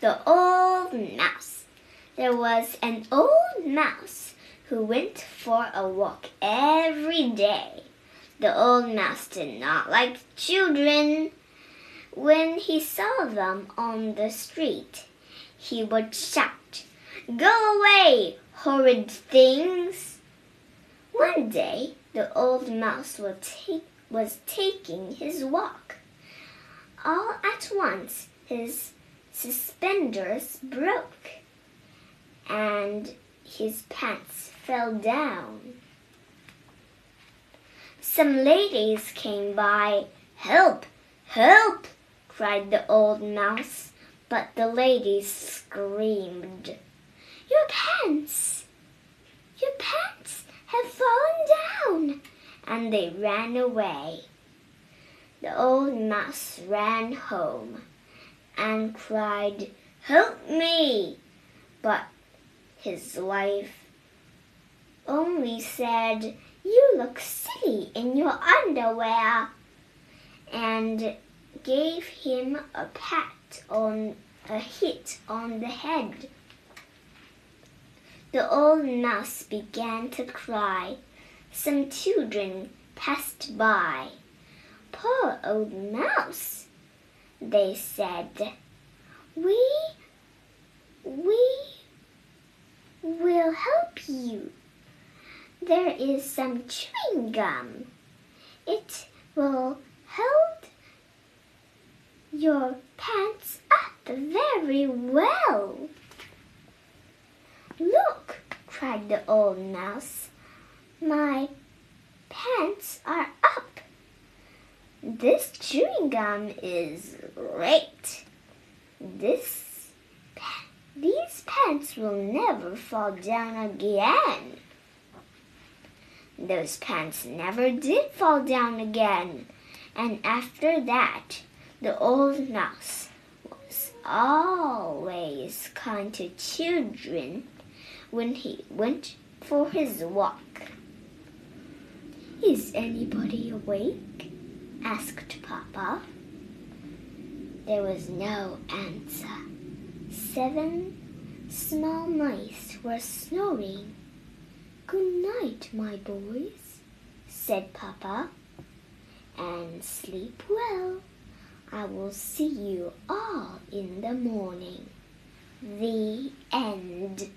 The Old Mouse. There was an old mouse who went for a walk every day. The old mouse did not like children. When he saw them on the street, he would shout, Go away, horrid things! One day, the old mouse was, was taking his walk. All at once, his suspenders broke and his pants fell down. Some ladies came by. Help! Help! cried the old mouse, but the ladies screamed. Your pants! Your pants have fallen down! And they ran away. The old mouse ran home and cried, Help me! But his wife only said, You look silly in your underwear, and gave him a pat on a hit on the head. The old mouse began to cry. Some children passed by. Poor old mouse, they said. We, we will help you. There is some chewing gum. It will hold your pants up very well. Look, cried the old mouse. My pants are up. This chewing gum is great. This these pants will never fall down again. Those pants never did fall down again. And after that, the old mouse was always kind to children when he went for his walk. Is anybody awake? asked Papa. There was no answer. Seven small mice were snoring. Good night, my boys, said Papa, and sleep well. I will see you all in the morning. The end.